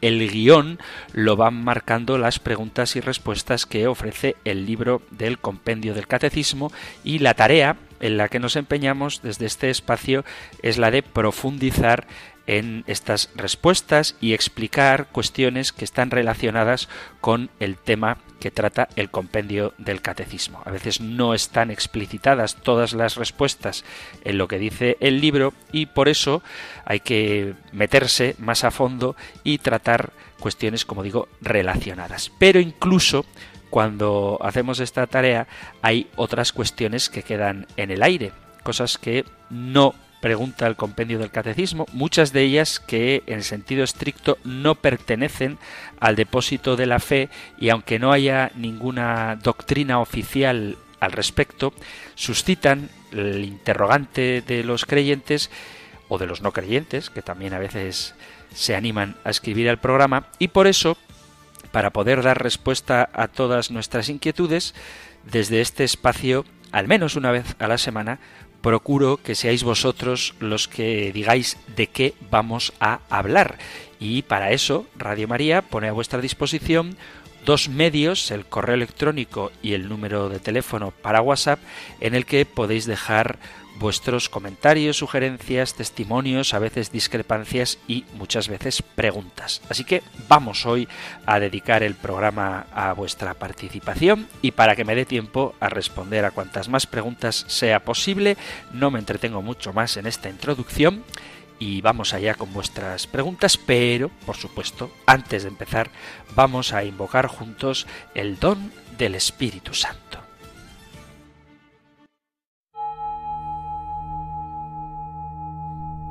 el guion lo van marcando las preguntas y respuestas que ofrece el libro del compendio del catecismo y la tarea en la que nos empeñamos desde este espacio es la de profundizar en estas respuestas y explicar cuestiones que están relacionadas con el tema que trata el compendio del catecismo. A veces no están explicitadas todas las respuestas en lo que dice el libro y por eso hay que meterse más a fondo y tratar cuestiones, como digo, relacionadas. Pero incluso cuando hacemos esta tarea hay otras cuestiones que quedan en el aire, cosas que no pregunta el compendio del catecismo, muchas de ellas que en sentido estricto no pertenecen al depósito de la fe y aunque no haya ninguna doctrina oficial al respecto, suscitan el interrogante de los creyentes o de los no creyentes, que también a veces se animan a escribir al programa, y por eso, para poder dar respuesta a todas nuestras inquietudes, desde este espacio, al menos una vez a la semana, procuro que seáis vosotros los que digáis de qué vamos a hablar. Y para eso, Radio María pone a vuestra disposición dos medios, el correo electrónico y el número de teléfono para WhatsApp, en el que podéis dejar vuestros comentarios, sugerencias, testimonios, a veces discrepancias y muchas veces preguntas. Así que vamos hoy a dedicar el programa a vuestra participación y para que me dé tiempo a responder a cuantas más preguntas sea posible, no me entretengo mucho más en esta introducción y vamos allá con vuestras preguntas, pero por supuesto, antes de empezar, vamos a invocar juntos el don del Espíritu Santo.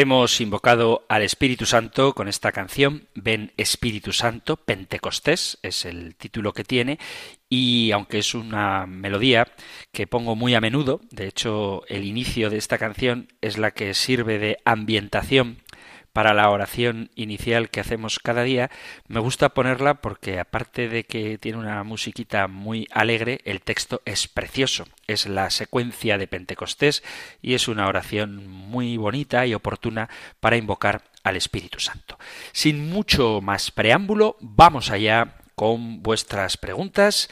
Hemos invocado al Espíritu Santo con esta canción, Ven Espíritu Santo, Pentecostés es el título que tiene, y aunque es una melodía que pongo muy a menudo, de hecho el inicio de esta canción es la que sirve de ambientación para la oración inicial que hacemos cada día, me gusta ponerla porque aparte de que tiene una musiquita muy alegre, el texto es precioso. Es la secuencia de Pentecostés y es una oración muy bonita y oportuna para invocar al Espíritu Santo. Sin mucho más preámbulo, vamos allá con vuestras preguntas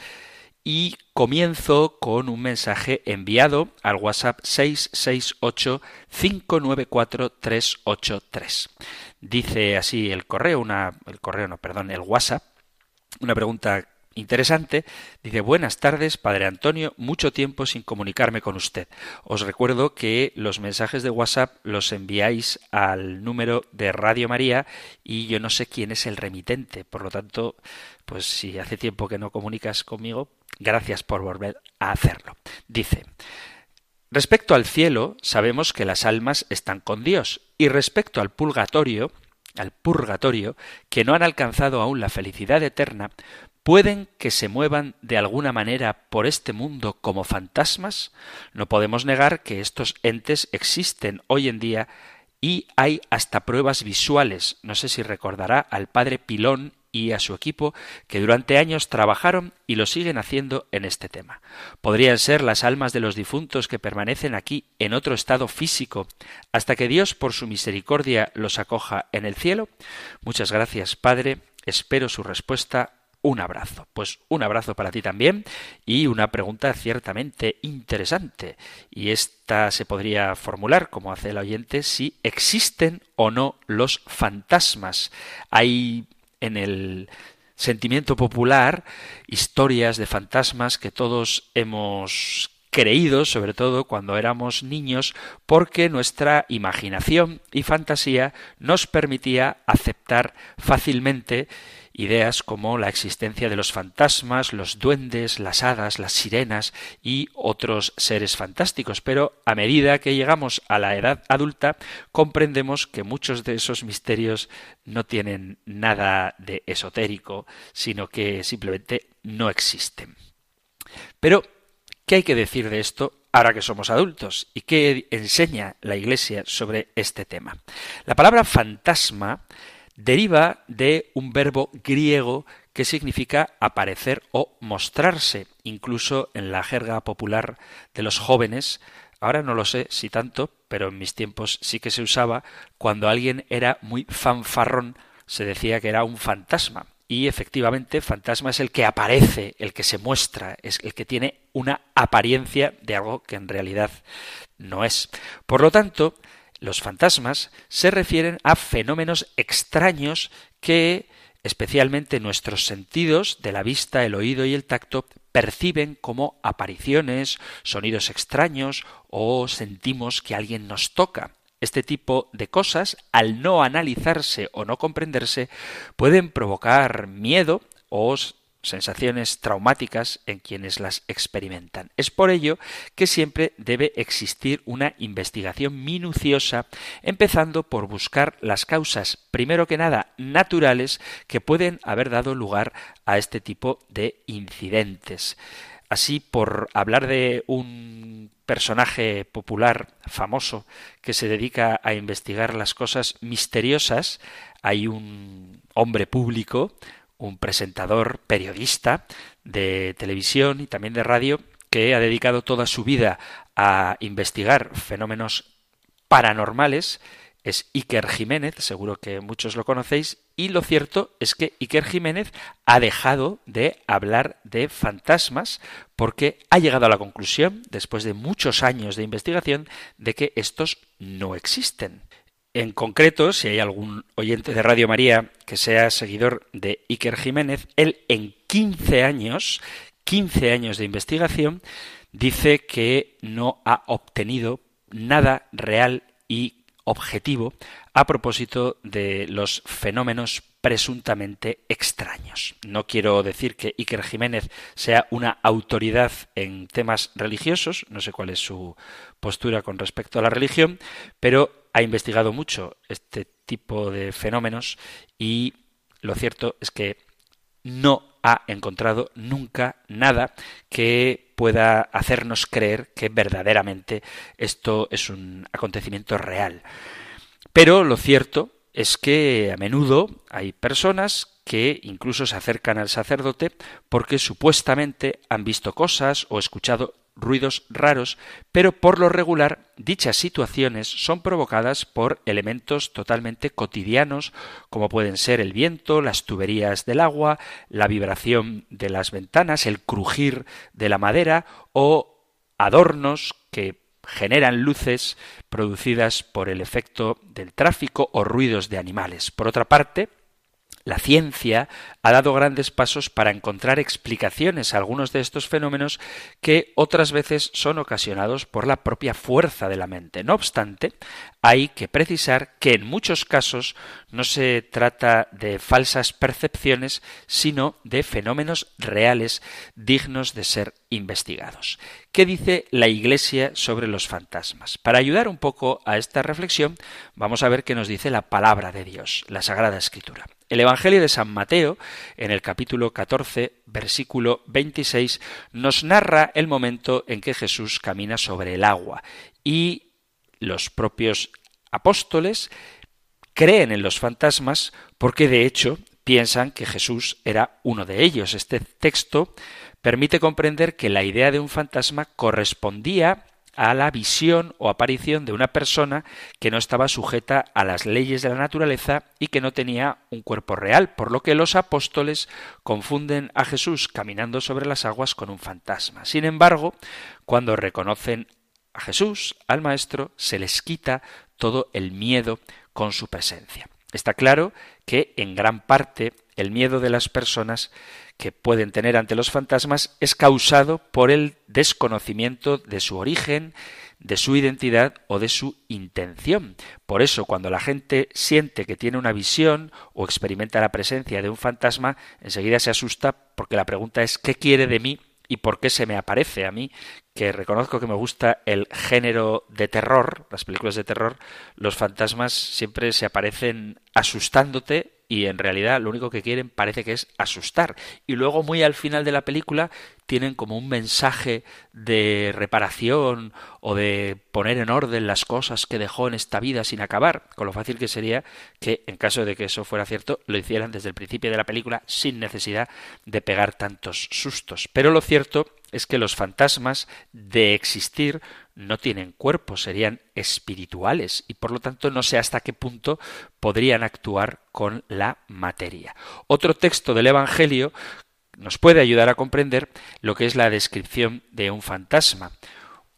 y comienzo con un mensaje enviado al WhatsApp 668-594-383. Dice así el correo, una, el correo no, perdón, el WhatsApp, una pregunta interesante. Dice, buenas tardes, Padre Antonio, mucho tiempo sin comunicarme con usted. Os recuerdo que los mensajes de WhatsApp los enviáis al número de Radio María y yo no sé quién es el remitente. Por lo tanto, pues si hace tiempo que no comunicas conmigo, gracias por volver a hacerlo. Dice, respecto al cielo, sabemos que las almas están con Dios y respecto al purgatorio, al purgatorio, que no han alcanzado aún la felicidad eterna, ¿Pueden que se muevan de alguna manera por este mundo como fantasmas? No podemos negar que estos entes existen hoy en día y hay hasta pruebas visuales. No sé si recordará al padre Pilón y a su equipo que durante años trabajaron y lo siguen haciendo en este tema. Podrían ser las almas de los difuntos que permanecen aquí en otro estado físico hasta que Dios por su misericordia los acoja en el cielo. Muchas gracias, Padre. Espero su respuesta un abrazo. Pues un abrazo para ti también y una pregunta ciertamente interesante. Y esta se podría formular, como hace el oyente, si existen o no los fantasmas. Hay en el sentimiento popular historias de fantasmas que todos hemos creído, sobre todo cuando éramos niños, porque nuestra imaginación y fantasía nos permitía aceptar fácilmente ideas como la existencia de los fantasmas, los duendes, las hadas, las sirenas y otros seres fantásticos. Pero a medida que llegamos a la edad adulta, comprendemos que muchos de esos misterios no tienen nada de esotérico, sino que simplemente no existen. Pero, ¿qué hay que decir de esto ahora que somos adultos? ¿Y qué enseña la Iglesia sobre este tema? La palabra fantasma deriva de un verbo griego que significa aparecer o mostrarse, incluso en la jerga popular de los jóvenes. Ahora no lo sé si tanto, pero en mis tiempos sí que se usaba cuando alguien era muy fanfarrón, se decía que era un fantasma. y efectivamente fantasma es el que aparece, el que se muestra, es el que tiene una apariencia de algo que en realidad no es. Por lo tanto, los fantasmas se refieren a fenómenos extraños que especialmente nuestros sentidos de la vista, el oído y el tacto perciben como apariciones, sonidos extraños o sentimos que alguien nos toca. Este tipo de cosas, al no analizarse o no comprenderse, pueden provocar miedo o sensaciones traumáticas en quienes las experimentan. Es por ello que siempre debe existir una investigación minuciosa, empezando por buscar las causas, primero que nada, naturales que pueden haber dado lugar a este tipo de incidentes. Así, por hablar de un personaje popular famoso que se dedica a investigar las cosas misteriosas, hay un hombre público, un presentador, periodista de televisión y también de radio, que ha dedicado toda su vida a investigar fenómenos paranormales, es Iker Jiménez, seguro que muchos lo conocéis, y lo cierto es que Iker Jiménez ha dejado de hablar de fantasmas porque ha llegado a la conclusión, después de muchos años de investigación, de que estos no existen. En concreto, si hay algún oyente de Radio María que sea seguidor de Iker Jiménez, él en 15 años, 15 años de investigación, dice que no ha obtenido nada real y objetivo a propósito de los fenómenos presuntamente extraños. No quiero decir que Iker Jiménez sea una autoridad en temas religiosos, no sé cuál es su postura con respecto a la religión, pero ha investigado mucho este tipo de fenómenos y lo cierto es que no ha encontrado nunca nada que pueda hacernos creer que verdaderamente esto es un acontecimiento real. Pero lo cierto es que a menudo hay personas que incluso se acercan al sacerdote porque supuestamente han visto cosas o escuchado ruidos raros, pero por lo regular dichas situaciones son provocadas por elementos totalmente cotidianos, como pueden ser el viento, las tuberías del agua, la vibración de las ventanas, el crujir de la madera o adornos que generan luces producidas por el efecto del tráfico o ruidos de animales. Por otra parte, la ciencia ha dado grandes pasos para encontrar explicaciones a algunos de estos fenómenos que otras veces son ocasionados por la propia fuerza de la mente. No obstante, hay que precisar que en muchos casos no se trata de falsas percepciones, sino de fenómenos reales dignos de ser investigados. ¿Qué dice la Iglesia sobre los fantasmas? Para ayudar un poco a esta reflexión, vamos a ver qué nos dice la palabra de Dios, la Sagrada Escritura. El Evangelio de San Mateo, en el capítulo 14, versículo 26, nos narra el momento en que Jesús camina sobre el agua y los propios apóstoles creen en los fantasmas porque de hecho piensan que Jesús era uno de ellos. Este texto permite comprender que la idea de un fantasma correspondía a la visión o aparición de una persona que no estaba sujeta a las leyes de la naturaleza y que no tenía un cuerpo real, por lo que los apóstoles confunden a Jesús caminando sobre las aguas con un fantasma. Sin embargo, cuando reconocen a Jesús, al Maestro, se les quita todo el miedo con su presencia. Está claro que en gran parte el miedo de las personas que pueden tener ante los fantasmas es causado por el desconocimiento de su origen, de su identidad o de su intención. Por eso, cuando la gente siente que tiene una visión o experimenta la presencia de un fantasma, enseguida se asusta porque la pregunta es ¿qué quiere de mí y por qué se me aparece a mí, que reconozco que me gusta el género de terror, las películas de terror, los fantasmas siempre se aparecen asustándote y en realidad lo único que quieren parece que es asustar. Y luego muy al final de la película tienen como un mensaje de reparación o de poner en orden las cosas que dejó en esta vida sin acabar, con lo fácil que sería que, en caso de que eso fuera cierto, lo hicieran desde el principio de la película sin necesidad de pegar tantos sustos. Pero lo cierto es que los fantasmas de existir no tienen cuerpo, serían espirituales y por lo tanto no sé hasta qué punto podrían actuar con la materia. Otro texto del Evangelio nos puede ayudar a comprender lo que es la descripción de un fantasma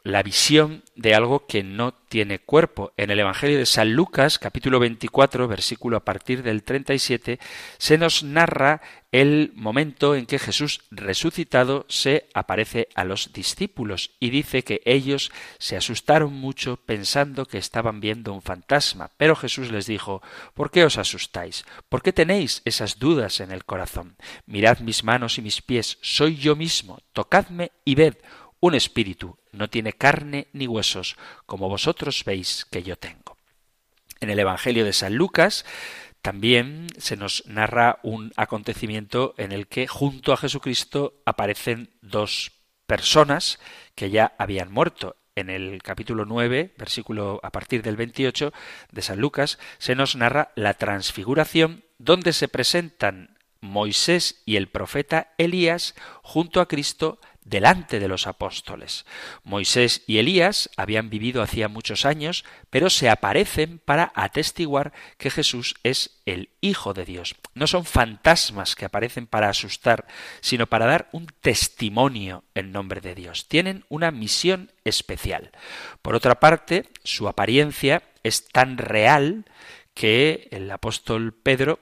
la visión de algo que no tiene cuerpo. En el Evangelio de San Lucas, capítulo 24, versículo a partir del 37, se nos narra el momento en que Jesús resucitado se aparece a los discípulos y dice que ellos se asustaron mucho pensando que estaban viendo un fantasma. Pero Jesús les dijo, ¿por qué os asustáis? ¿Por qué tenéis esas dudas en el corazón? Mirad mis manos y mis pies, soy yo mismo, tocadme y ved un espíritu no tiene carne ni huesos, como vosotros veis que yo tengo. En el Evangelio de San Lucas también se nos narra un acontecimiento en el que junto a Jesucristo aparecen dos personas que ya habían muerto. En el capítulo 9, versículo a partir del 28 de San Lucas, se nos narra la transfiguración donde se presentan Moisés y el profeta Elías junto a Cristo delante de los apóstoles. Moisés y Elías habían vivido hacía muchos años, pero se aparecen para atestiguar que Jesús es el Hijo de Dios. No son fantasmas que aparecen para asustar, sino para dar un testimonio en nombre de Dios. Tienen una misión especial. Por otra parte, su apariencia es tan real que el apóstol Pedro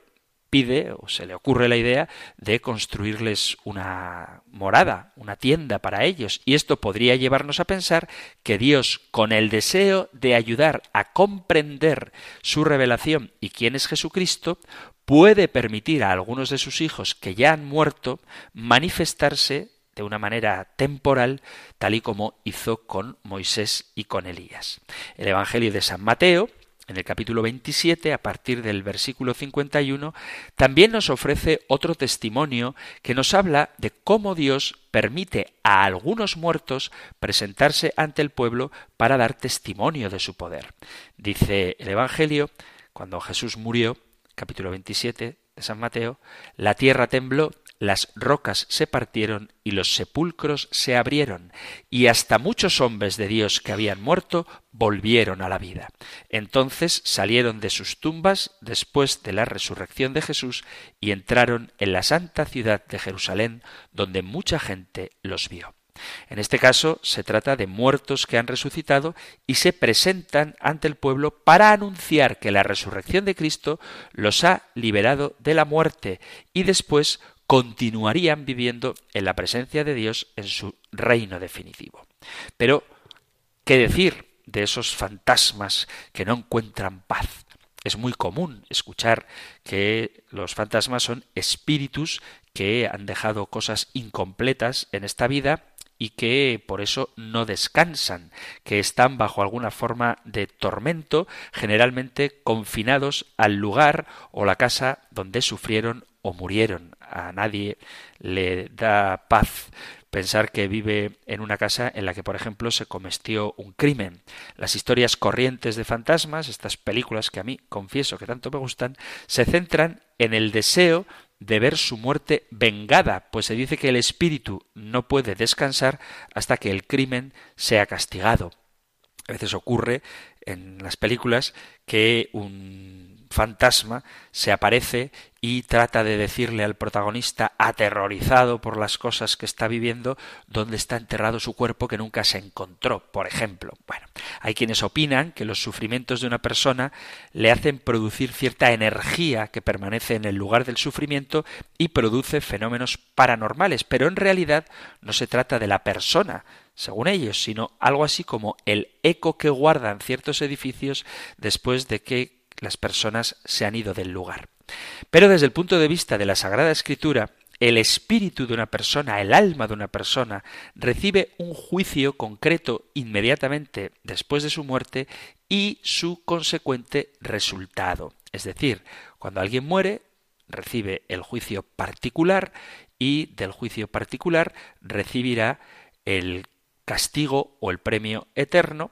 pide o se le ocurre la idea de construirles una morada, una tienda para ellos. Y esto podría llevarnos a pensar que Dios, con el deseo de ayudar a comprender su revelación y quién es Jesucristo, puede permitir a algunos de sus hijos que ya han muerto manifestarse de una manera temporal, tal y como hizo con Moisés y con Elías. El Evangelio de San Mateo en el capítulo 27, a partir del versículo 51, también nos ofrece otro testimonio que nos habla de cómo Dios permite a algunos muertos presentarse ante el pueblo para dar testimonio de su poder. Dice el Evangelio, cuando Jesús murió, capítulo 27 de San Mateo, la tierra tembló las rocas se partieron y los sepulcros se abrieron, y hasta muchos hombres de Dios que habían muerto volvieron a la vida. Entonces salieron de sus tumbas después de la resurrección de Jesús y entraron en la santa ciudad de Jerusalén, donde mucha gente los vio. En este caso se trata de muertos que han resucitado y se presentan ante el pueblo para anunciar que la resurrección de Cristo los ha liberado de la muerte y después continuarían viviendo en la presencia de Dios en su reino definitivo. Pero, ¿qué decir de esos fantasmas que no encuentran paz? Es muy común escuchar que los fantasmas son espíritus que han dejado cosas incompletas en esta vida y que por eso no descansan, que están bajo alguna forma de tormento, generalmente confinados al lugar o la casa donde sufrieron o murieron. A nadie le da paz pensar que vive en una casa en la que, por ejemplo, se cometió un crimen. Las historias corrientes de fantasmas, estas películas que a mí confieso que tanto me gustan, se centran en el deseo de ver su muerte vengada, pues se dice que el espíritu no puede descansar hasta que el crimen sea castigado. A veces ocurre en las películas que un fantasma se aparece y trata de decirle al protagonista, aterrorizado por las cosas que está viviendo, dónde está enterrado su cuerpo que nunca se encontró, por ejemplo. Bueno, hay quienes opinan que los sufrimientos de una persona le hacen producir cierta energía que permanece en el lugar del sufrimiento y produce fenómenos paranormales, pero en realidad no se trata de la persona, según ellos, sino algo así como el eco que guardan ciertos edificios después de que las personas se han ido del lugar. Pero desde el punto de vista de la Sagrada Escritura, el espíritu de una persona, el alma de una persona, recibe un juicio concreto inmediatamente después de su muerte y su consecuente resultado. Es decir, cuando alguien muere, recibe el juicio particular y del juicio particular recibirá el castigo o el premio eterno,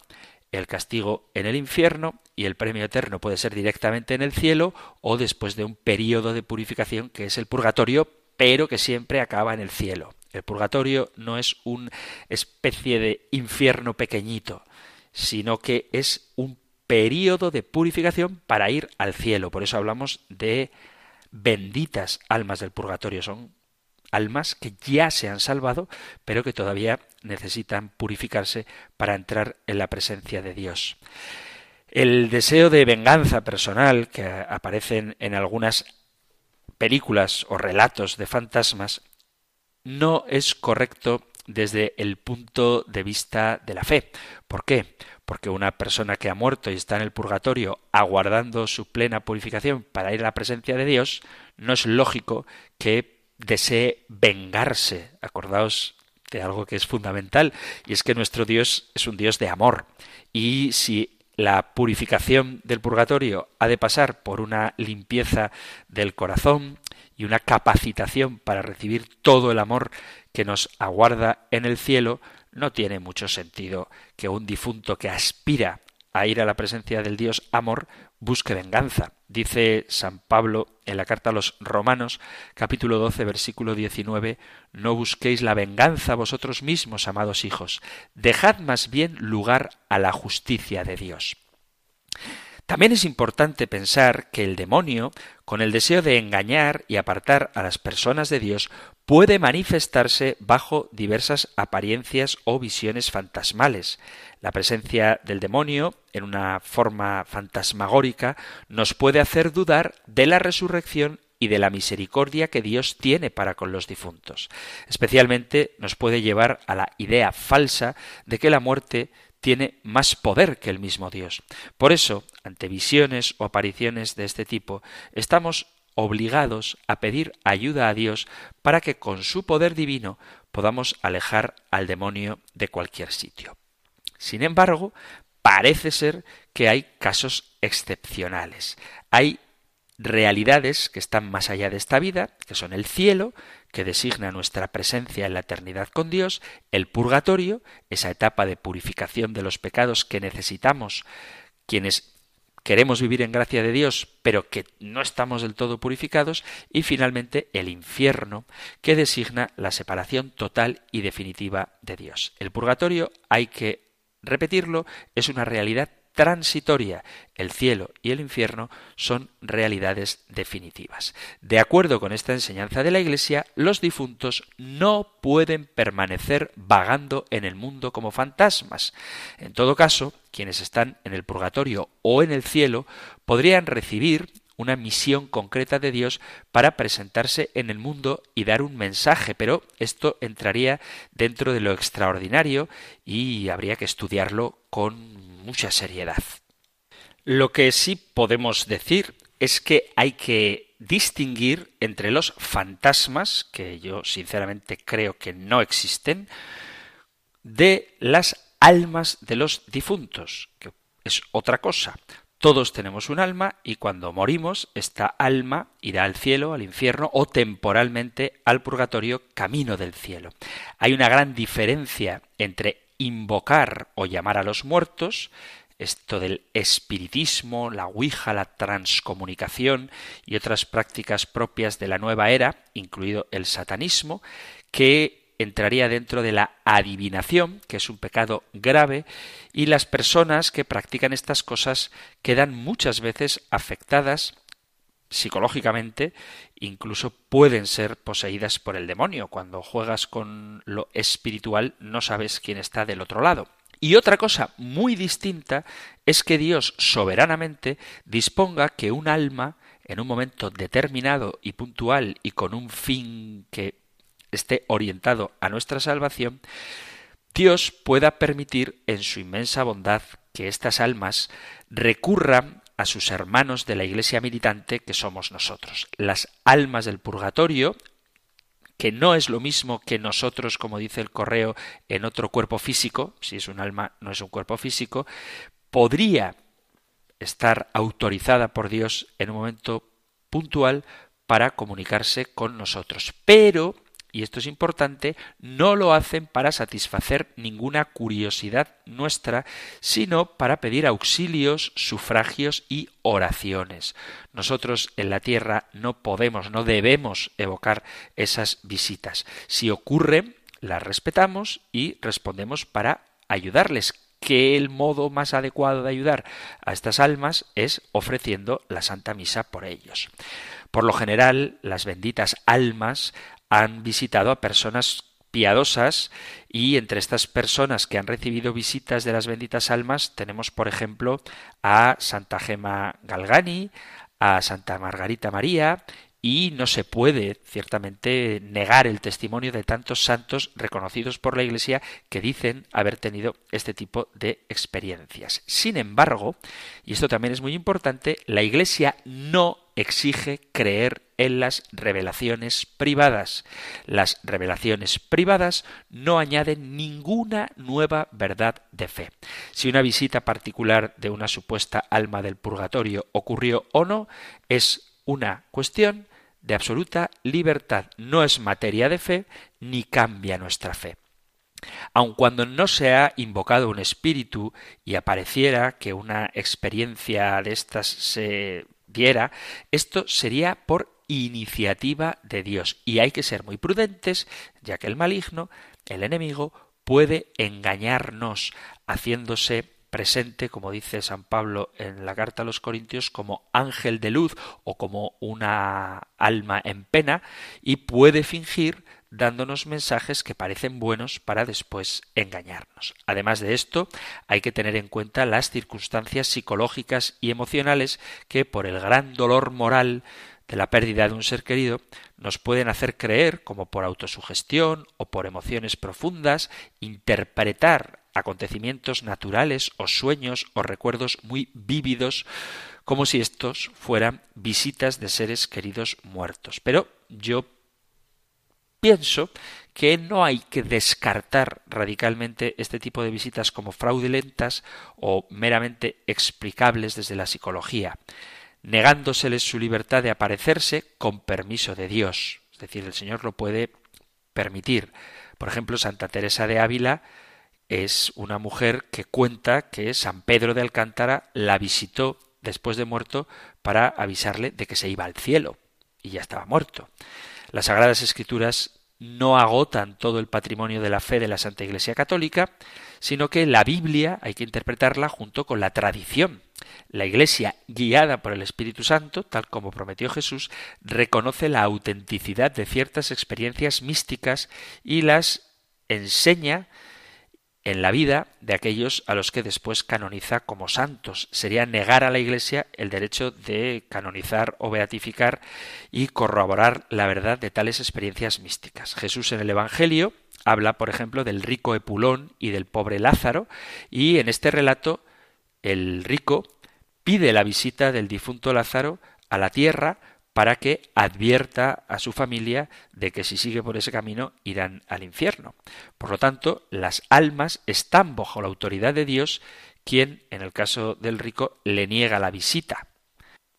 el castigo en el infierno y el premio eterno puede ser directamente en el cielo o después de un periodo de purificación que es el purgatorio, pero que siempre acaba en el cielo. El purgatorio no es una especie de infierno pequeñito, sino que es un periodo de purificación para ir al cielo. Por eso hablamos de benditas almas del purgatorio. Son almas que ya se han salvado, pero que todavía necesitan purificarse para entrar en la presencia de Dios. El deseo de venganza personal que aparecen en algunas películas o relatos de fantasmas no es correcto desde el punto de vista de la fe. ¿Por qué? Porque una persona que ha muerto y está en el purgatorio aguardando su plena purificación para ir a la presencia de Dios, no es lógico que desee vengarse. Acordaos de algo que es fundamental, y es que nuestro Dios es un Dios de amor. Y si la purificación del purgatorio ha de pasar por una limpieza del corazón y una capacitación para recibir todo el amor que nos aguarda en el cielo, no tiene mucho sentido que un difunto que aspira a ir a la presencia del Dios amor busque venganza. Dice San Pablo en la carta a los Romanos, capítulo 12, versículo 19, No busquéis la venganza vosotros mismos, amados hijos, dejad más bien lugar a la justicia de Dios. También es importante pensar que el demonio, con el deseo de engañar y apartar a las personas de Dios, puede manifestarse bajo diversas apariencias o visiones fantasmales. La presencia del demonio, en una forma fantasmagórica, nos puede hacer dudar de la resurrección y de la misericordia que Dios tiene para con los difuntos. Especialmente nos puede llevar a la idea falsa de que la muerte tiene más poder que el mismo Dios. Por eso, ante visiones o apariciones de este tipo, estamos obligados a pedir ayuda a Dios para que con su poder divino podamos alejar al demonio de cualquier sitio. Sin embargo, parece ser que hay casos excepcionales. Hay realidades que están más allá de esta vida, que son el cielo, que designa nuestra presencia en la eternidad con Dios, el purgatorio, esa etapa de purificación de los pecados que necesitamos quienes queremos vivir en gracia de Dios, pero que no estamos del todo purificados, y finalmente el infierno, que designa la separación total y definitiva de Dios. El purgatorio, hay que repetirlo, es una realidad transitoria. El cielo y el infierno son realidades definitivas. De acuerdo con esta enseñanza de la Iglesia, los difuntos no pueden permanecer vagando en el mundo como fantasmas. En todo caso, quienes están en el purgatorio o en el cielo podrían recibir una misión concreta de Dios para presentarse en el mundo y dar un mensaje, pero esto entraría dentro de lo extraordinario y habría que estudiarlo con mucha seriedad. Lo que sí podemos decir es que hay que distinguir entre los fantasmas, que yo sinceramente creo que no existen, de las almas de los difuntos, que es otra cosa. Todos tenemos un alma y cuando morimos, esta alma irá al cielo, al infierno o temporalmente al purgatorio, camino del cielo. Hay una gran diferencia entre invocar o llamar a los muertos, esto del espiritismo, la ouija, la transcomunicación y otras prácticas propias de la nueva era, incluido el satanismo, que entraría dentro de la adivinación, que es un pecado grave, y las personas que practican estas cosas quedan muchas veces afectadas psicológicamente incluso pueden ser poseídas por el demonio. Cuando juegas con lo espiritual no sabes quién está del otro lado. Y otra cosa muy distinta es que Dios soberanamente disponga que un alma, en un momento determinado y puntual y con un fin que esté orientado a nuestra salvación, Dios pueda permitir en su inmensa bondad que estas almas recurran a sus hermanos de la Iglesia militante que somos nosotros. Las almas del purgatorio, que no es lo mismo que nosotros, como dice el correo, en otro cuerpo físico, si es un alma, no es un cuerpo físico, podría estar autorizada por Dios en un momento puntual para comunicarse con nosotros. Pero y esto es importante, no lo hacen para satisfacer ninguna curiosidad nuestra, sino para pedir auxilios, sufragios y oraciones. Nosotros en la tierra no podemos, no debemos evocar esas visitas. Si ocurre, las respetamos y respondemos para ayudarles que el modo más adecuado de ayudar a estas almas es ofreciendo la Santa Misa por ellos. Por lo general, las benditas almas han visitado a personas piadosas y entre estas personas que han recibido visitas de las benditas almas tenemos por ejemplo a Santa Gema Galgani, a Santa Margarita María y no se puede ciertamente negar el testimonio de tantos santos reconocidos por la Iglesia que dicen haber tenido este tipo de experiencias. Sin embargo, y esto también es muy importante, la Iglesia no exige creer en las revelaciones privadas. Las revelaciones privadas no añaden ninguna nueva verdad de fe. Si una visita particular de una supuesta alma del purgatorio ocurrió o no, es una cuestión de absoluta libertad. No es materia de fe ni cambia nuestra fe. Aun cuando no se ha invocado un espíritu y apareciera que una experiencia de estas se diera, esto sería por iniciativa de Dios. Y hay que ser muy prudentes, ya que el maligno, el enemigo, puede engañarnos, haciéndose presente, como dice San Pablo en la carta a los Corintios, como ángel de luz o como una alma en pena, y puede fingir dándonos mensajes que parecen buenos para después engañarnos. Además de esto, hay que tener en cuenta las circunstancias psicológicas y emocionales que, por el gran dolor moral de la pérdida de un ser querido, nos pueden hacer creer, como por autosugestión o por emociones profundas, interpretar acontecimientos naturales o sueños o recuerdos muy vívidos como si estos fueran visitas de seres queridos muertos. Pero yo pienso que no hay que descartar radicalmente este tipo de visitas como fraudulentas o meramente explicables desde la psicología, negándoseles su libertad de aparecerse con permiso de Dios. Es decir, el Señor lo puede permitir. Por ejemplo, Santa Teresa de Ávila es una mujer que cuenta que San Pedro de Alcántara la visitó después de muerto para avisarle de que se iba al cielo y ya estaba muerto. Las Sagradas Escrituras no agotan todo el patrimonio de la fe de la Santa Iglesia Católica, sino que la Biblia hay que interpretarla junto con la tradición. La Iglesia, guiada por el Espíritu Santo, tal como prometió Jesús, reconoce la autenticidad de ciertas experiencias místicas y las enseña en la vida de aquellos a los que después canoniza como santos. Sería negar a la Iglesia el derecho de canonizar o beatificar y corroborar la verdad de tales experiencias místicas. Jesús en el Evangelio habla, por ejemplo, del rico Epulón y del pobre Lázaro, y en este relato el rico pide la visita del difunto Lázaro a la tierra para que advierta a su familia de que si sigue por ese camino irán al infierno. Por lo tanto, las almas están bajo la autoridad de Dios, quien, en el caso del rico, le niega la visita.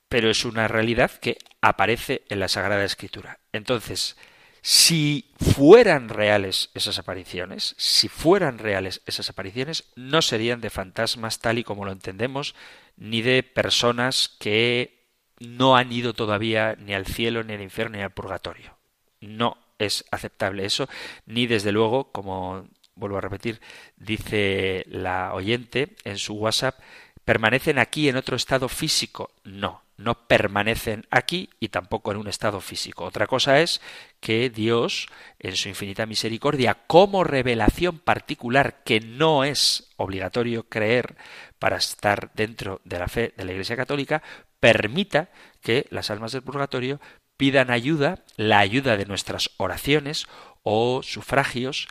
Pero es una realidad que aparece en la Sagrada Escritura. Entonces, si fueran reales esas apariciones, si fueran reales esas apariciones, no serían de fantasmas tal y como lo entendemos, ni de personas que no han ido todavía ni al cielo, ni al infierno, ni al purgatorio. No es aceptable eso, ni desde luego, como vuelvo a repetir, dice la oyente en su WhatsApp, permanecen aquí en otro estado físico. No, no permanecen aquí y tampoco en un estado físico. Otra cosa es que Dios, en su infinita misericordia, como revelación particular que no es obligatorio creer para estar dentro de la fe de la Iglesia Católica, permita que las almas del purgatorio pidan ayuda, la ayuda de nuestras oraciones o sufragios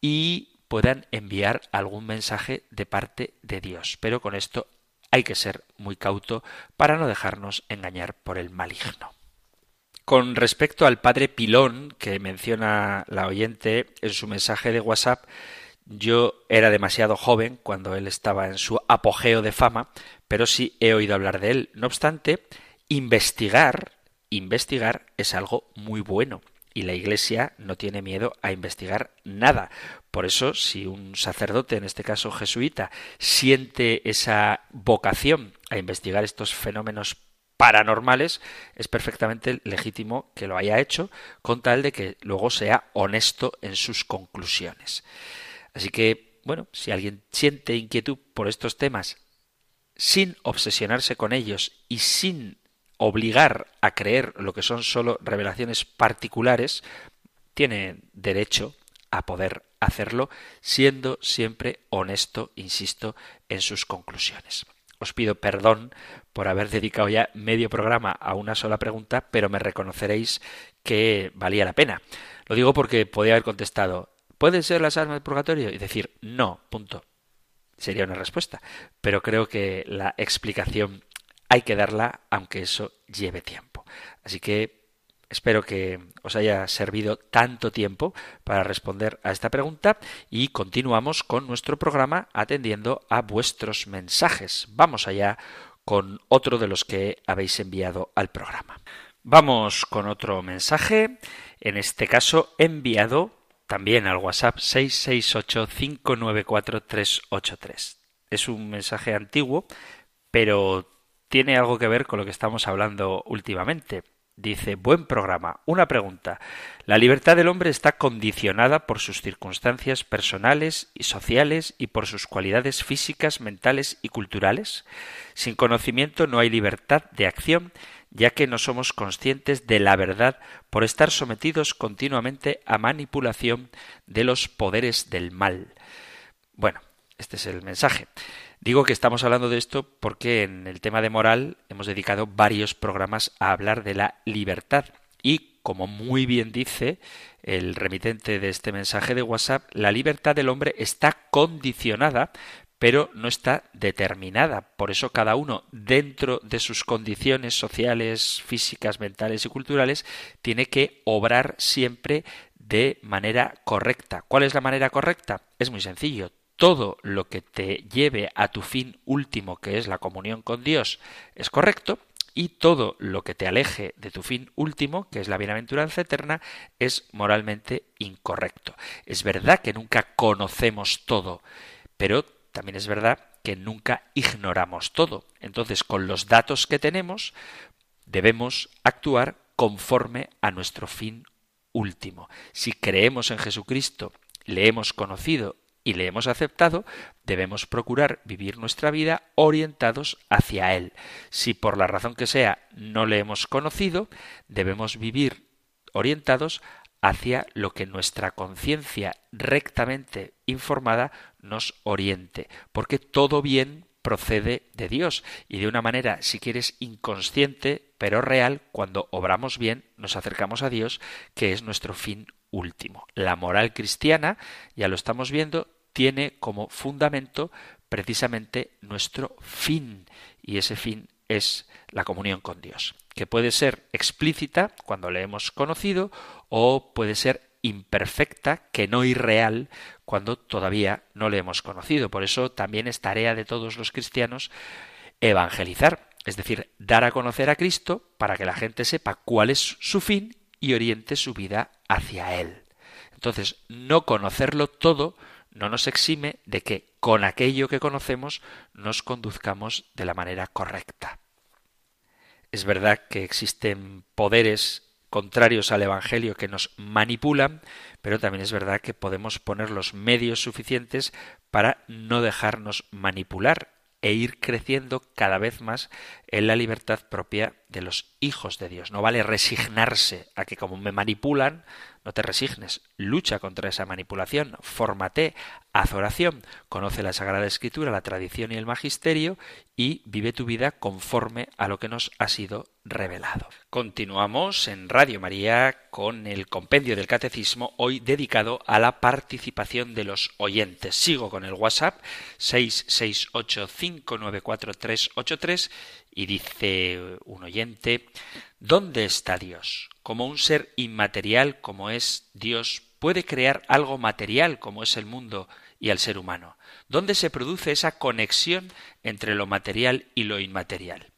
y puedan enviar algún mensaje de parte de Dios. Pero con esto hay que ser muy cauto para no dejarnos engañar por el maligno. Con respecto al padre Pilón que menciona la oyente en su mensaje de WhatsApp, yo era demasiado joven cuando él estaba en su apogeo de fama, pero sí he oído hablar de él. No obstante, investigar investigar es algo muy bueno y la Iglesia no tiene miedo a investigar nada. Por eso, si un sacerdote, en este caso jesuita, siente esa vocación a investigar estos fenómenos paranormales, es perfectamente legítimo que lo haya hecho, con tal de que luego sea honesto en sus conclusiones. Así que, bueno, si alguien siente inquietud por estos temas, sin obsesionarse con ellos y sin obligar a creer lo que son solo revelaciones particulares, tiene derecho a poder hacerlo siendo siempre honesto, insisto, en sus conclusiones. Os pido perdón por haber dedicado ya medio programa a una sola pregunta, pero me reconoceréis que valía la pena. Lo digo porque podía haber contestado, ¿pueden ser las almas del purgatorio? Y decir, no, punto. Sería una respuesta. Pero creo que la explicación hay que darla aunque eso lleve tiempo. Así que espero que os haya servido tanto tiempo para responder a esta pregunta y continuamos con nuestro programa atendiendo a vuestros mensajes. Vamos allá con otro de los que habéis enviado al programa. Vamos con otro mensaje, en este caso enviado también al WhatsApp 668-594-383. Es un mensaje antiguo, pero tiene algo que ver con lo que estamos hablando últimamente. Dice, buen programa. Una pregunta. ¿La libertad del hombre está condicionada por sus circunstancias personales y sociales y por sus cualidades físicas, mentales y culturales? Sin conocimiento no hay libertad de acción, ya que no somos conscientes de la verdad por estar sometidos continuamente a manipulación de los poderes del mal. Bueno, este es el mensaje. Digo que estamos hablando de esto porque en el tema de moral hemos dedicado varios programas a hablar de la libertad y, como muy bien dice el remitente de este mensaje de WhatsApp, la libertad del hombre está condicionada pero no está determinada. Por eso cada uno, dentro de sus condiciones sociales, físicas, mentales y culturales, tiene que obrar siempre de manera correcta. ¿Cuál es la manera correcta? Es muy sencillo todo lo que te lleve a tu fin último, que es la comunión con Dios, es correcto, y todo lo que te aleje de tu fin último, que es la bienaventuranza eterna, es moralmente incorrecto. Es verdad que nunca conocemos todo, pero también es verdad que nunca ignoramos todo. Entonces, con los datos que tenemos, debemos actuar conforme a nuestro fin último. Si creemos en Jesucristo, le hemos conocido y le hemos aceptado, debemos procurar vivir nuestra vida orientados hacia Él. Si por la razón que sea no le hemos conocido, debemos vivir orientados hacia lo que nuestra conciencia rectamente informada nos oriente, porque todo bien procede de Dios y de una manera, si quieres, inconsciente, pero real, cuando obramos bien, nos acercamos a Dios, que es nuestro fin último. La moral cristiana, ya lo estamos viendo, tiene como fundamento precisamente nuestro fin, y ese fin es la comunión con Dios, que puede ser explícita cuando le hemos conocido o puede ser imperfecta, que no irreal, cuando todavía no le hemos conocido. Por eso también es tarea de todos los cristianos evangelizar, es decir, dar a conocer a Cristo para que la gente sepa cuál es su fin y oriente su vida hacia Él. Entonces, no conocerlo todo no nos exime de que con aquello que conocemos nos conduzcamos de la manera correcta. Es verdad que existen poderes contrarios al Evangelio que nos manipulan, pero también es verdad que podemos poner los medios suficientes para no dejarnos manipular e ir creciendo cada vez más en la libertad propia de los hijos de Dios. No vale resignarse a que como me manipulan, no te resignes, lucha contra esa manipulación, fórmate, haz oración, conoce la Sagrada Escritura, la tradición y el magisterio y vive tu vida conforme a lo que nos ha sido revelado. Continuamos en Radio María con el compendio del Catecismo, hoy dedicado a la participación de los oyentes. Sigo con el WhatsApp 668594383 y dice un oyente, ¿dónde está Dios? Como un ser inmaterial como es Dios, puede crear algo material como es el mundo y el ser humano. ¿Dónde se produce esa conexión entre lo material y lo inmaterial?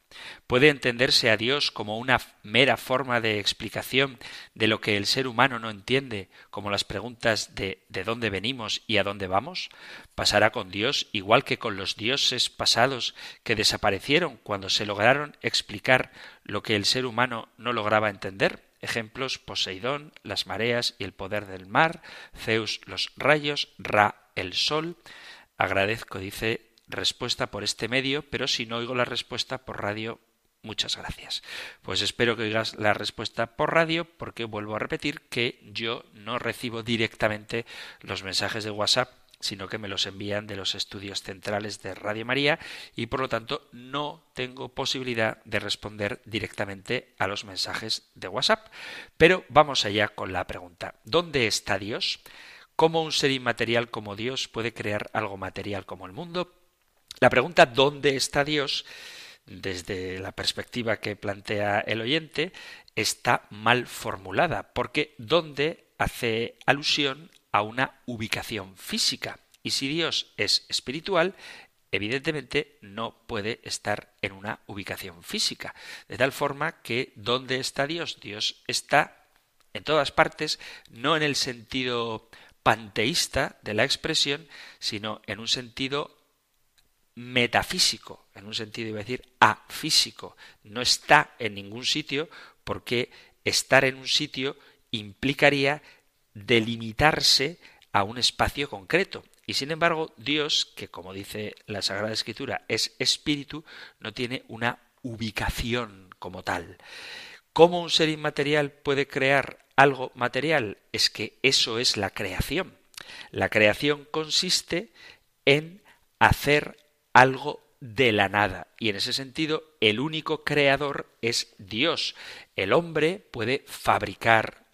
¿Puede entenderse a Dios como una mera forma de explicación de lo que el ser humano no entiende, como las preguntas de ¿de dónde venimos y a dónde vamos? ¿Pasará con Dios igual que con los dioses pasados que desaparecieron cuando se lograron explicar lo que el ser humano no lograba entender? Ejemplos Poseidón, las mareas y el poder del mar, Zeus los rayos, Ra el sol. Agradezco, dice respuesta por este medio, pero si no oigo la respuesta por radio, muchas gracias. Pues espero que oigas la respuesta por radio, porque vuelvo a repetir que yo no recibo directamente los mensajes de WhatsApp sino que me los envían de los estudios centrales de Radio María y por lo tanto no tengo posibilidad de responder directamente a los mensajes de WhatsApp. Pero vamos allá con la pregunta. ¿Dónde está Dios? ¿Cómo un ser inmaterial como Dios puede crear algo material como el mundo? La pregunta ¿dónde está Dios? desde la perspectiva que plantea el oyente, está mal formulada, porque ¿dónde hace alusión a una ubicación física. Y si Dios es espiritual, evidentemente no puede estar en una ubicación física. De tal forma que ¿dónde está Dios? Dios está en todas partes, no en el sentido panteísta de la expresión, sino en un sentido metafísico, en un sentido iba a decir afísico. No está en ningún sitio porque estar en un sitio implicaría delimitarse a un espacio concreto. Y sin embargo, Dios, que como dice la Sagrada Escritura es espíritu, no tiene una ubicación como tal. ¿Cómo un ser inmaterial puede crear algo material? Es que eso es la creación. La creación consiste en hacer algo de la nada. Y en ese sentido, el único creador es Dios. El hombre puede fabricar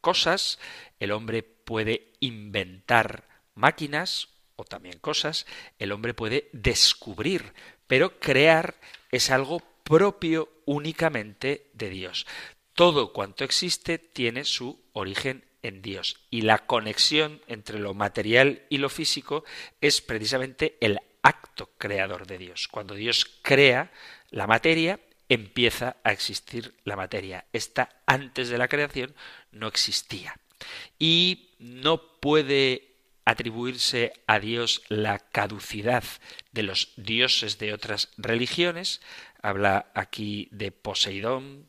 cosas, el hombre puede inventar máquinas o también cosas, el hombre puede descubrir, pero crear es algo propio únicamente de Dios. Todo cuanto existe tiene su origen en Dios y la conexión entre lo material y lo físico es precisamente el acto creador de Dios. Cuando Dios crea la materia, empieza a existir la materia. Esta antes de la creación no existía. Y no puede atribuirse a Dios la caducidad de los dioses de otras religiones. Habla aquí de Poseidón,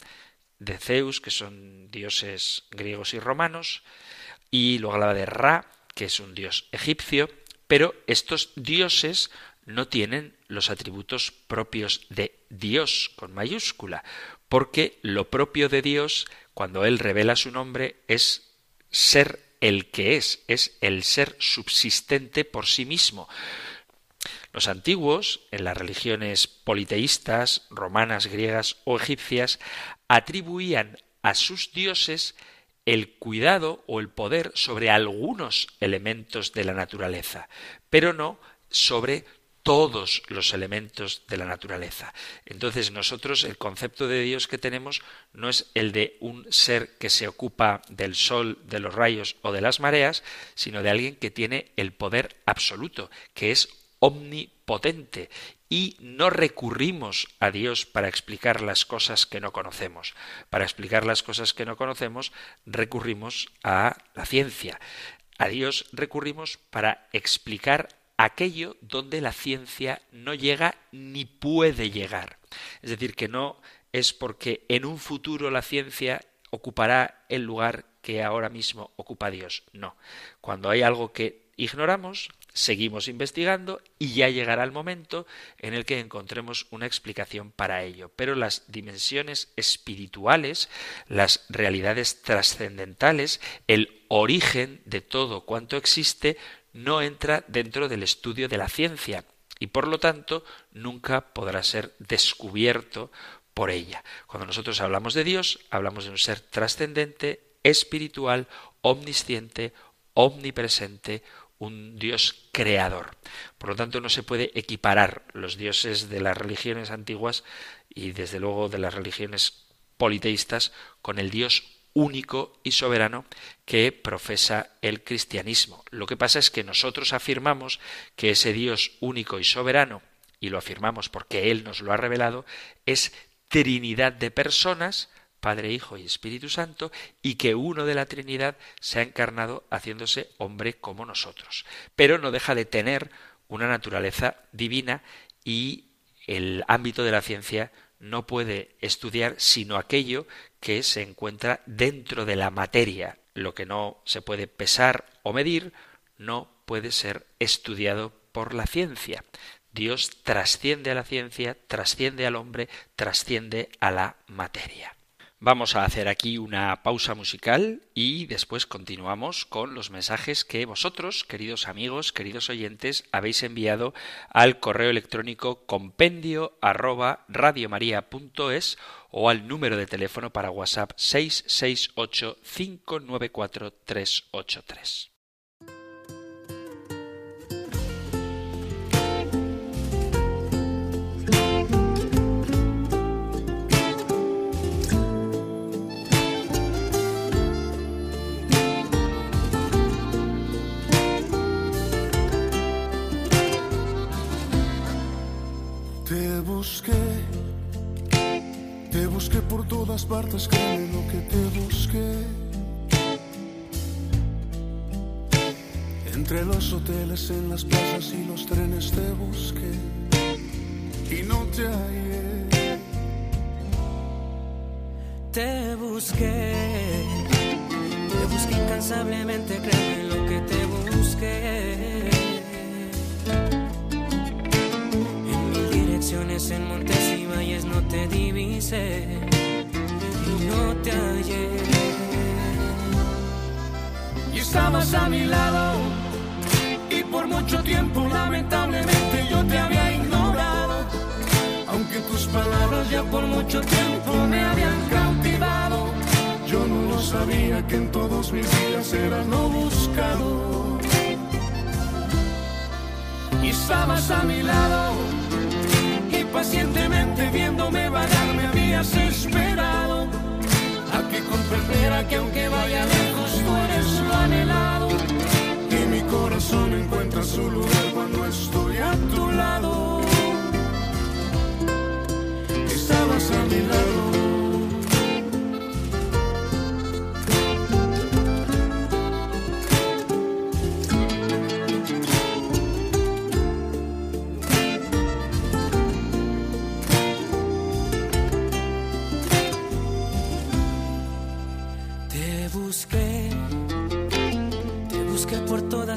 de Zeus, que son dioses griegos y romanos, y luego hablaba de Ra, que es un dios egipcio, pero estos dioses no tienen los atributos propios de Dios con mayúscula, porque lo propio de Dios, cuando Él revela su nombre, es ser el que es, es el ser subsistente por sí mismo. Los antiguos, en las religiones politeístas, romanas, griegas o egipcias, atribuían a sus dioses el cuidado o el poder sobre algunos elementos de la naturaleza, pero no sobre todos los elementos de la naturaleza. Entonces nosotros el concepto de Dios que tenemos no es el de un ser que se ocupa del sol, de los rayos o de las mareas, sino de alguien que tiene el poder absoluto, que es omnipotente y no recurrimos a Dios para explicar las cosas que no conocemos. Para explicar las cosas que no conocemos recurrimos a la ciencia. A Dios recurrimos para explicar aquello donde la ciencia no llega ni puede llegar. Es decir, que no es porque en un futuro la ciencia ocupará el lugar que ahora mismo ocupa Dios. No. Cuando hay algo que ignoramos, seguimos investigando y ya llegará el momento en el que encontremos una explicación para ello. Pero las dimensiones espirituales, las realidades trascendentales, el origen de todo cuanto existe, no entra dentro del estudio de la ciencia y por lo tanto nunca podrá ser descubierto por ella. Cuando nosotros hablamos de Dios, hablamos de un ser trascendente, espiritual, omnisciente, omnipresente, un Dios creador. Por lo tanto, no se puede equiparar los dioses de las religiones antiguas y desde luego de las religiones politeístas con el Dios único y soberano que profesa el cristianismo. Lo que pasa es que nosotros afirmamos que ese Dios único y soberano y lo afirmamos porque Él nos lo ha revelado, es Trinidad de personas, Padre, Hijo y Espíritu Santo, y que uno de la Trinidad se ha encarnado haciéndose hombre como nosotros. Pero no deja de tener una naturaleza divina y el ámbito de la ciencia no puede estudiar sino aquello que se encuentra dentro de la materia. Lo que no se puede pesar o medir no puede ser estudiado por la ciencia. Dios trasciende a la ciencia, trasciende al hombre, trasciende a la materia. Vamos a hacer aquí una pausa musical y después continuamos con los mensajes que vosotros, queridos amigos, queridos oyentes, habéis enviado al correo electrónico compendio arroba o al número de teléfono para WhatsApp 668 594 383. Créeme lo que te busqué. Entre los hoteles, en las plazas y los trenes te busqué y no te hallé. Te busqué, te busqué incansablemente, créeme lo que te busqué. En mil direcciones, en montes y valles no te divisé no te hallé. Y estabas a mi lado, y por mucho tiempo lamentablemente yo te había ignorado. Aunque tus palabras ya por mucho tiempo me habían cautivado, yo no lo sabía que en todos mis días era lo buscado. Y estabas a mi lado, y pacientemente viéndome vagar me habías esperado comprendiera que aunque vaya lejos tú eres lo anhelado y mi corazón encuentra su lugar cuando estoy a tu lado. Estabas a mi lado.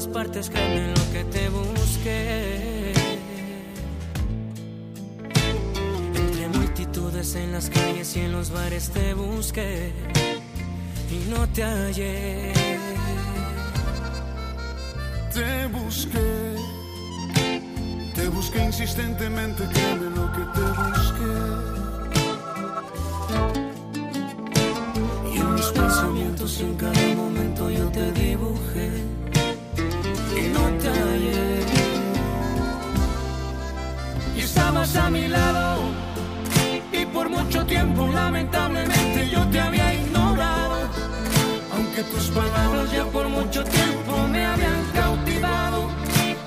Partes, créeme lo que te busqué. Entre multitudes en las calles y en los bares te busqué y no te hallé. Te busqué, te busqué insistentemente, créeme lo que te busqué. Y en mis pensamientos en cada momento yo te dibujé estabas a mi lado y por mucho tiempo lamentablemente yo te había ignorado. Aunque tus palabras ya por mucho tiempo me habían cautivado,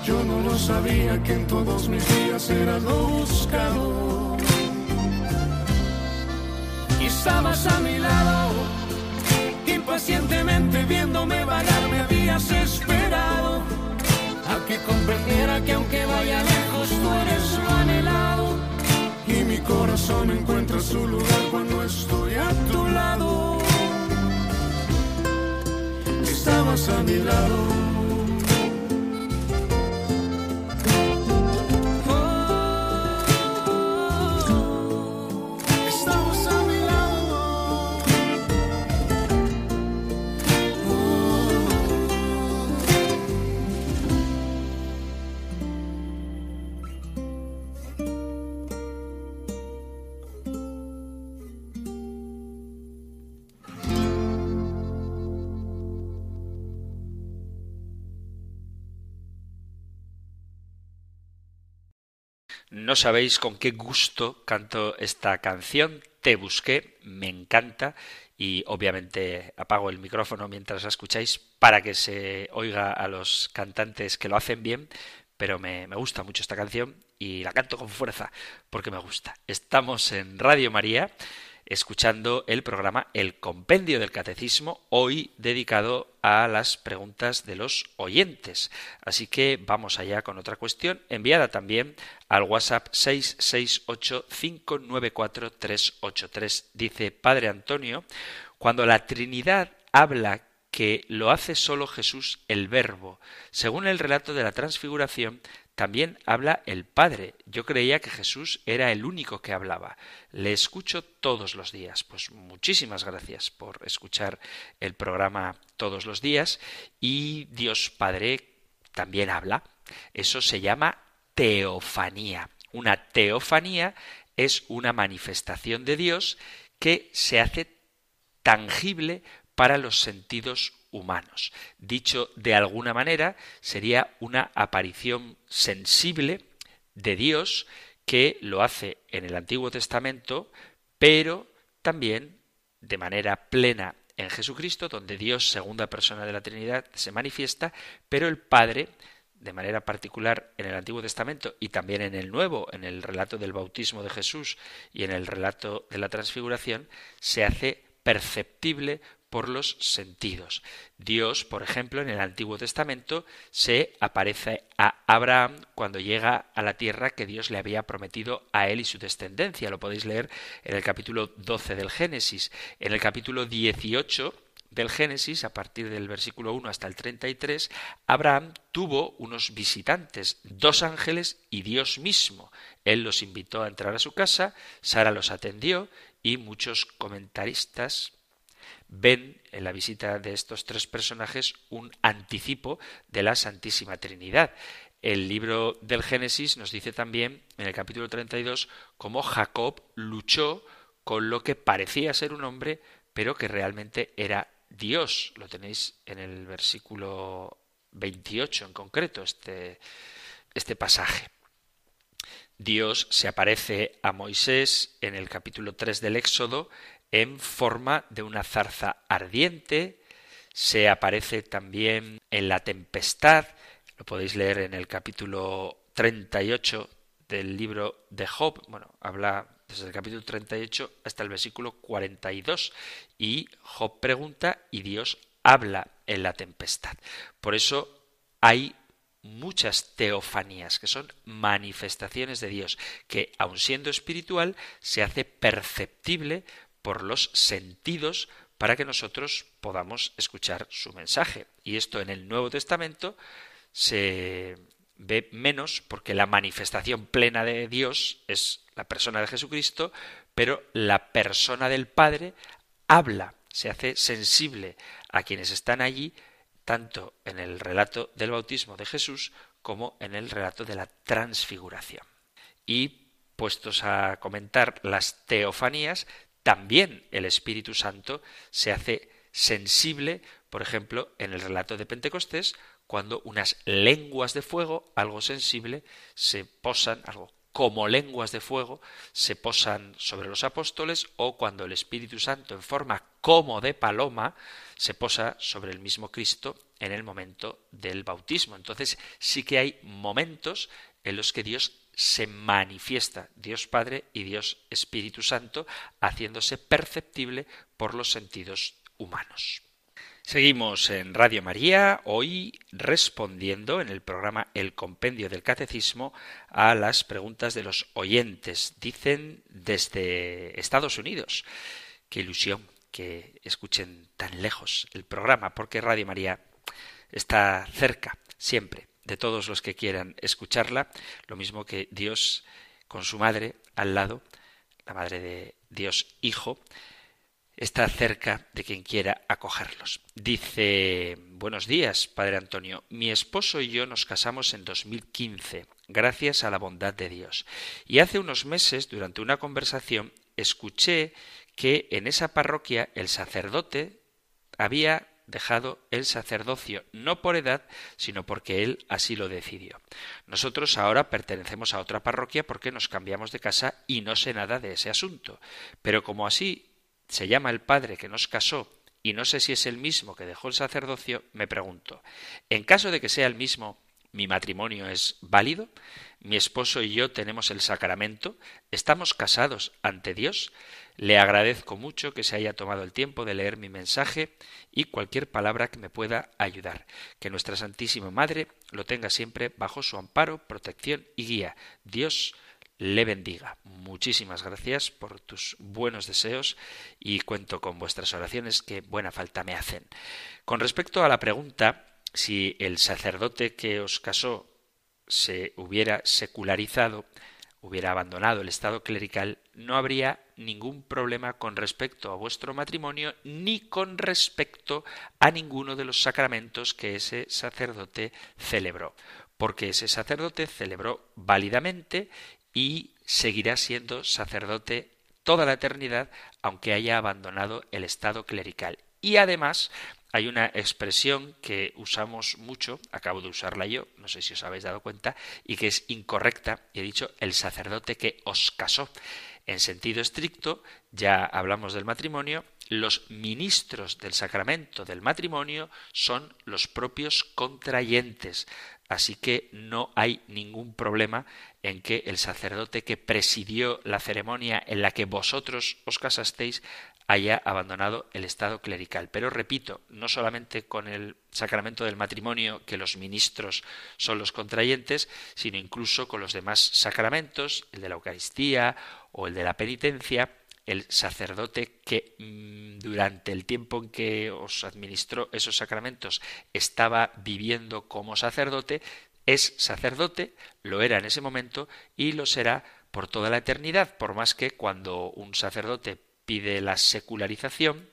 yo no lo sabía que en todos mis días eras lo buscado. Y estabas a mi lado, impacientemente viéndome vagar me habías esperado que comprendiera que aunque vaya lejos tú eres lo anhelado y mi corazón encuentra su lugar cuando estoy a tu lado. Estabas a mi lado. No sabéis con qué gusto canto esta canción. Te busqué, me encanta y obviamente apago el micrófono mientras la escucháis para que se oiga a los cantantes que lo hacen bien, pero me, me gusta mucho esta canción y la canto con fuerza porque me gusta. Estamos en Radio María escuchando el programa El Compendio del Catecismo, hoy dedicado a las preguntas de los oyentes. Así que vamos allá con otra cuestión, enviada también al WhatsApp 668-594-383. Dice Padre Antonio, cuando la Trinidad habla que lo hace solo Jesús el Verbo, según el relato de la transfiguración, también habla el Padre. Yo creía que Jesús era el único que hablaba. Le escucho todos los días. Pues muchísimas gracias por escuchar el programa todos los días. Y Dios Padre también habla. Eso se llama teofanía. Una teofanía es una manifestación de Dios que se hace tangible para los sentidos humanos. Dicho de alguna manera, sería una aparición sensible de Dios que lo hace en el Antiguo Testamento, pero también de manera plena en Jesucristo, donde Dios, segunda persona de la Trinidad, se manifiesta, pero el Padre, de manera particular en el Antiguo Testamento y también en el Nuevo, en el relato del bautismo de Jesús y en el relato de la transfiguración, se hace perceptible por los sentidos. Dios, por ejemplo, en el Antiguo Testamento se aparece a Abraham cuando llega a la tierra que Dios le había prometido a él y su descendencia. Lo podéis leer en el capítulo 12 del Génesis. En el capítulo 18 del Génesis, a partir del versículo 1 hasta el 33, Abraham tuvo unos visitantes, dos ángeles y Dios mismo. Él los invitó a entrar a su casa, Sara los atendió y muchos comentaristas ven en la visita de estos tres personajes un anticipo de la Santísima Trinidad. El libro del Génesis nos dice también, en el capítulo 32, cómo Jacob luchó con lo que parecía ser un hombre, pero que realmente era Dios. Lo tenéis en el versículo 28 en concreto, este, este pasaje. Dios se aparece a Moisés en el capítulo 3 del Éxodo en forma de una zarza ardiente, se aparece también en la tempestad, lo podéis leer en el capítulo 38 del libro de Job, bueno, habla desde el capítulo 38 hasta el versículo 42 y Job pregunta y Dios habla en la tempestad. Por eso hay muchas teofanías, que son manifestaciones de Dios, que aun siendo espiritual, se hace perceptible por los sentidos para que nosotros podamos escuchar su mensaje. Y esto en el Nuevo Testamento se ve menos porque la manifestación plena de Dios es la persona de Jesucristo, pero la persona del Padre habla, se hace sensible a quienes están allí, tanto en el relato del bautismo de Jesús como en el relato de la transfiguración. Y puestos a comentar las teofanías, también el Espíritu Santo se hace sensible, por ejemplo, en el relato de Pentecostés, cuando unas lenguas de fuego, algo sensible, se posan, algo como lenguas de fuego, se posan sobre los apóstoles, o cuando el Espíritu Santo, en forma como de paloma, se posa sobre el mismo Cristo en el momento del bautismo. Entonces sí que hay momentos en los que Dios se manifiesta Dios Padre y Dios Espíritu Santo, haciéndose perceptible por los sentidos humanos. Seguimos en Radio María, hoy respondiendo en el programa El Compendio del Catecismo a las preguntas de los oyentes. Dicen desde Estados Unidos. Qué ilusión que escuchen tan lejos el programa, porque Radio María está cerca, siempre de todos los que quieran escucharla, lo mismo que Dios con su madre al lado, la madre de Dios Hijo, está cerca de quien quiera acogerlos. Dice, buenos días, Padre Antonio, mi esposo y yo nos casamos en 2015, gracias a la bondad de Dios. Y hace unos meses, durante una conversación, escuché que en esa parroquia el sacerdote había dejado el sacerdocio, no por edad, sino porque él así lo decidió. Nosotros ahora pertenecemos a otra parroquia porque nos cambiamos de casa y no sé nada de ese asunto. Pero como así se llama el padre que nos casó y no sé si es el mismo que dejó el sacerdocio, me pregunto, en caso de que sea el mismo, mi matrimonio es válido, mi esposo y yo tenemos el sacramento, estamos casados ante Dios, le agradezco mucho que se haya tomado el tiempo de leer mi mensaje y cualquier palabra que me pueda ayudar. Que nuestra Santísima Madre lo tenga siempre bajo su amparo, protección y guía. Dios le bendiga. Muchísimas gracias por tus buenos deseos y cuento con vuestras oraciones que buena falta me hacen. Con respecto a la pregunta si el sacerdote que os casó se hubiera secularizado, hubiera abandonado el estado clerical, no habría ningún problema con respecto a vuestro matrimonio ni con respecto a ninguno de los sacramentos que ese sacerdote celebró, porque ese sacerdote celebró válidamente y seguirá siendo sacerdote toda la eternidad, aunque haya abandonado el estado clerical. Y además, hay una expresión que usamos mucho, acabo de usarla yo, no sé si os habéis dado cuenta, y que es incorrecta. He dicho el sacerdote que os casó. En sentido estricto, ya hablamos del matrimonio, los ministros del sacramento del matrimonio son los propios contrayentes. Así que no hay ningún problema en que el sacerdote que presidió la ceremonia en la que vosotros os casasteis haya abandonado el estado clerical. Pero repito, no solamente con el sacramento del matrimonio, que los ministros son los contrayentes, sino incluso con los demás sacramentos, el de la Eucaristía o el de la penitencia, el sacerdote que mm, durante el tiempo en que os administró esos sacramentos estaba viviendo como sacerdote, es sacerdote, lo era en ese momento y lo será por toda la eternidad, por más que cuando un sacerdote pide la secularización,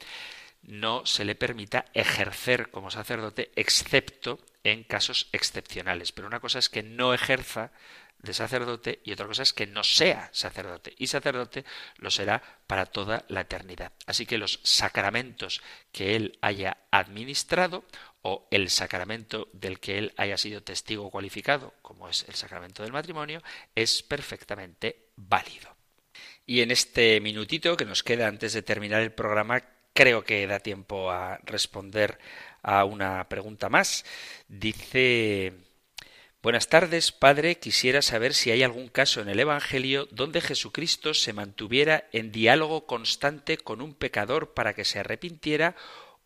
no se le permita ejercer como sacerdote excepto en casos excepcionales. Pero una cosa es que no ejerza de sacerdote y otra cosa es que no sea sacerdote. Y sacerdote lo será para toda la eternidad. Así que los sacramentos que él haya administrado o el sacramento del que él haya sido testigo cualificado, como es el sacramento del matrimonio, es perfectamente válido. Y en este minutito que nos queda antes de terminar el programa, creo que da tiempo a responder a una pregunta más. Dice Buenas tardes, Padre. Quisiera saber si hay algún caso en el Evangelio donde Jesucristo se mantuviera en diálogo constante con un pecador para que se arrepintiera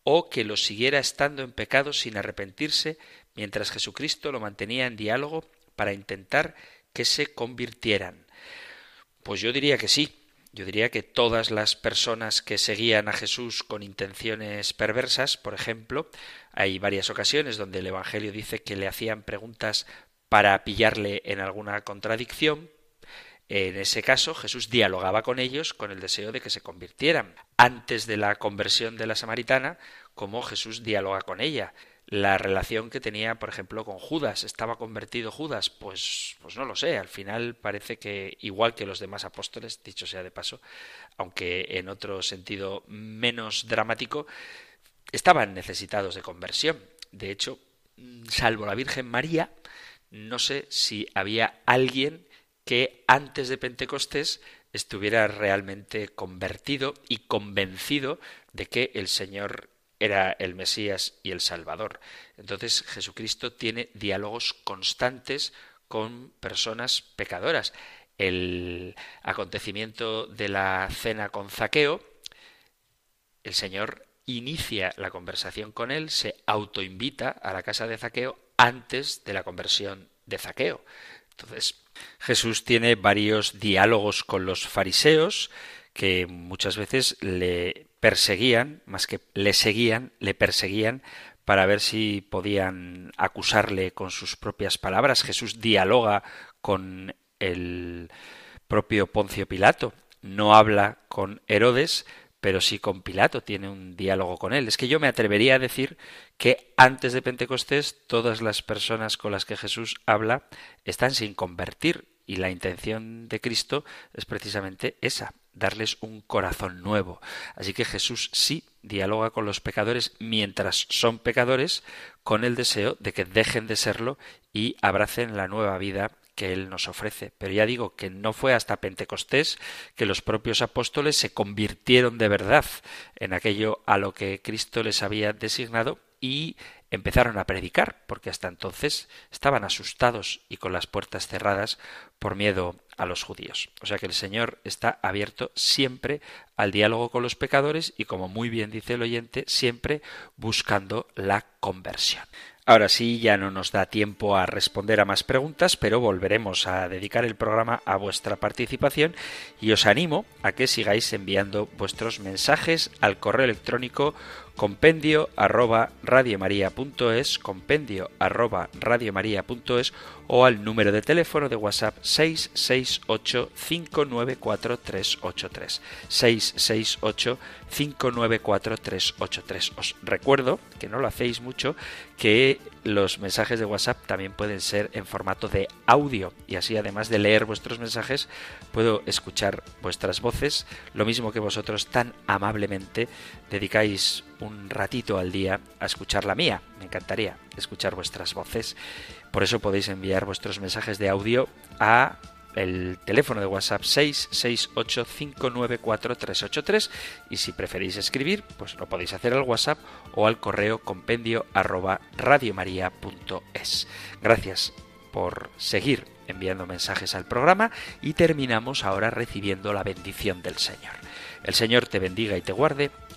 o que lo siguiera estando en pecado sin arrepentirse, mientras Jesucristo lo mantenía en diálogo para intentar que se convirtieran. Pues yo diría que sí. Yo diría que todas las personas que seguían a Jesús con intenciones perversas, por ejemplo, hay varias ocasiones donde el Evangelio dice que le hacían preguntas para pillarle en alguna contradicción. En ese caso, Jesús dialogaba con ellos con el deseo de que se convirtieran. Antes de la conversión de la samaritana, como Jesús dialoga con ella la relación que tenía, por ejemplo, con Judas. ¿Estaba convertido Judas? Pues, pues no lo sé. Al final parece que, igual que los demás apóstoles, dicho sea de paso, aunque en otro sentido menos dramático, estaban necesitados de conversión. De hecho, salvo la Virgen María, no sé si había alguien que antes de Pentecostés estuviera realmente convertido y convencido de que el Señor era el Mesías y el Salvador. Entonces Jesucristo tiene diálogos constantes con personas pecadoras. El acontecimiento de la cena con Zaqueo, el Señor inicia la conversación con él, se autoinvita a la casa de Zaqueo antes de la conversión de Zaqueo. Entonces, Jesús tiene varios diálogos con los fariseos que muchas veces le perseguían, más que le seguían, le perseguían para ver si podían acusarle con sus propias palabras. Jesús dialoga con el propio Poncio Pilato, no habla con Herodes, pero sí con Pilato, tiene un diálogo con él. Es que yo me atrevería a decir que antes de Pentecostés todas las personas con las que Jesús habla están sin convertir y la intención de Cristo es precisamente esa, darles un corazón nuevo. Así que Jesús sí dialoga con los pecadores mientras son pecadores, con el deseo de que dejen de serlo y abracen la nueva vida que Él nos ofrece. Pero ya digo que no fue hasta Pentecostés que los propios apóstoles se convirtieron de verdad en aquello a lo que Cristo les había designado y empezaron a predicar, porque hasta entonces estaban asustados y con las puertas cerradas por miedo a los judíos. O sea que el Señor está abierto siempre al diálogo con los pecadores y, como muy bien dice el oyente, siempre buscando la conversión. Ahora sí, ya no nos da tiempo a responder a más preguntas, pero volveremos a dedicar el programa a vuestra participación y os animo a que sigáis enviando vuestros mensajes al correo electrónico compendio arroba radiomaria.es, compendio arroba radiomaria.es o al número de teléfono de WhatsApp 668 594 383 668 594 383. Os recuerdo, que no lo hacéis mucho, que los mensajes de WhatsApp también pueden ser en formato de audio y así además de leer vuestros mensajes puedo escuchar vuestras voces, lo mismo que vosotros tan amablemente dedicáis un ratito al día a escuchar la mía. Me encantaría escuchar vuestras voces. Por eso podéis enviar vuestros mensajes de audio a el teléfono de WhatsApp 668594383 y si preferís escribir, pues lo podéis hacer al WhatsApp o al correo compendio arroba radiomaria.es. Gracias por seguir enviando mensajes al programa y terminamos ahora recibiendo la bendición del Señor. El Señor te bendiga y te guarde,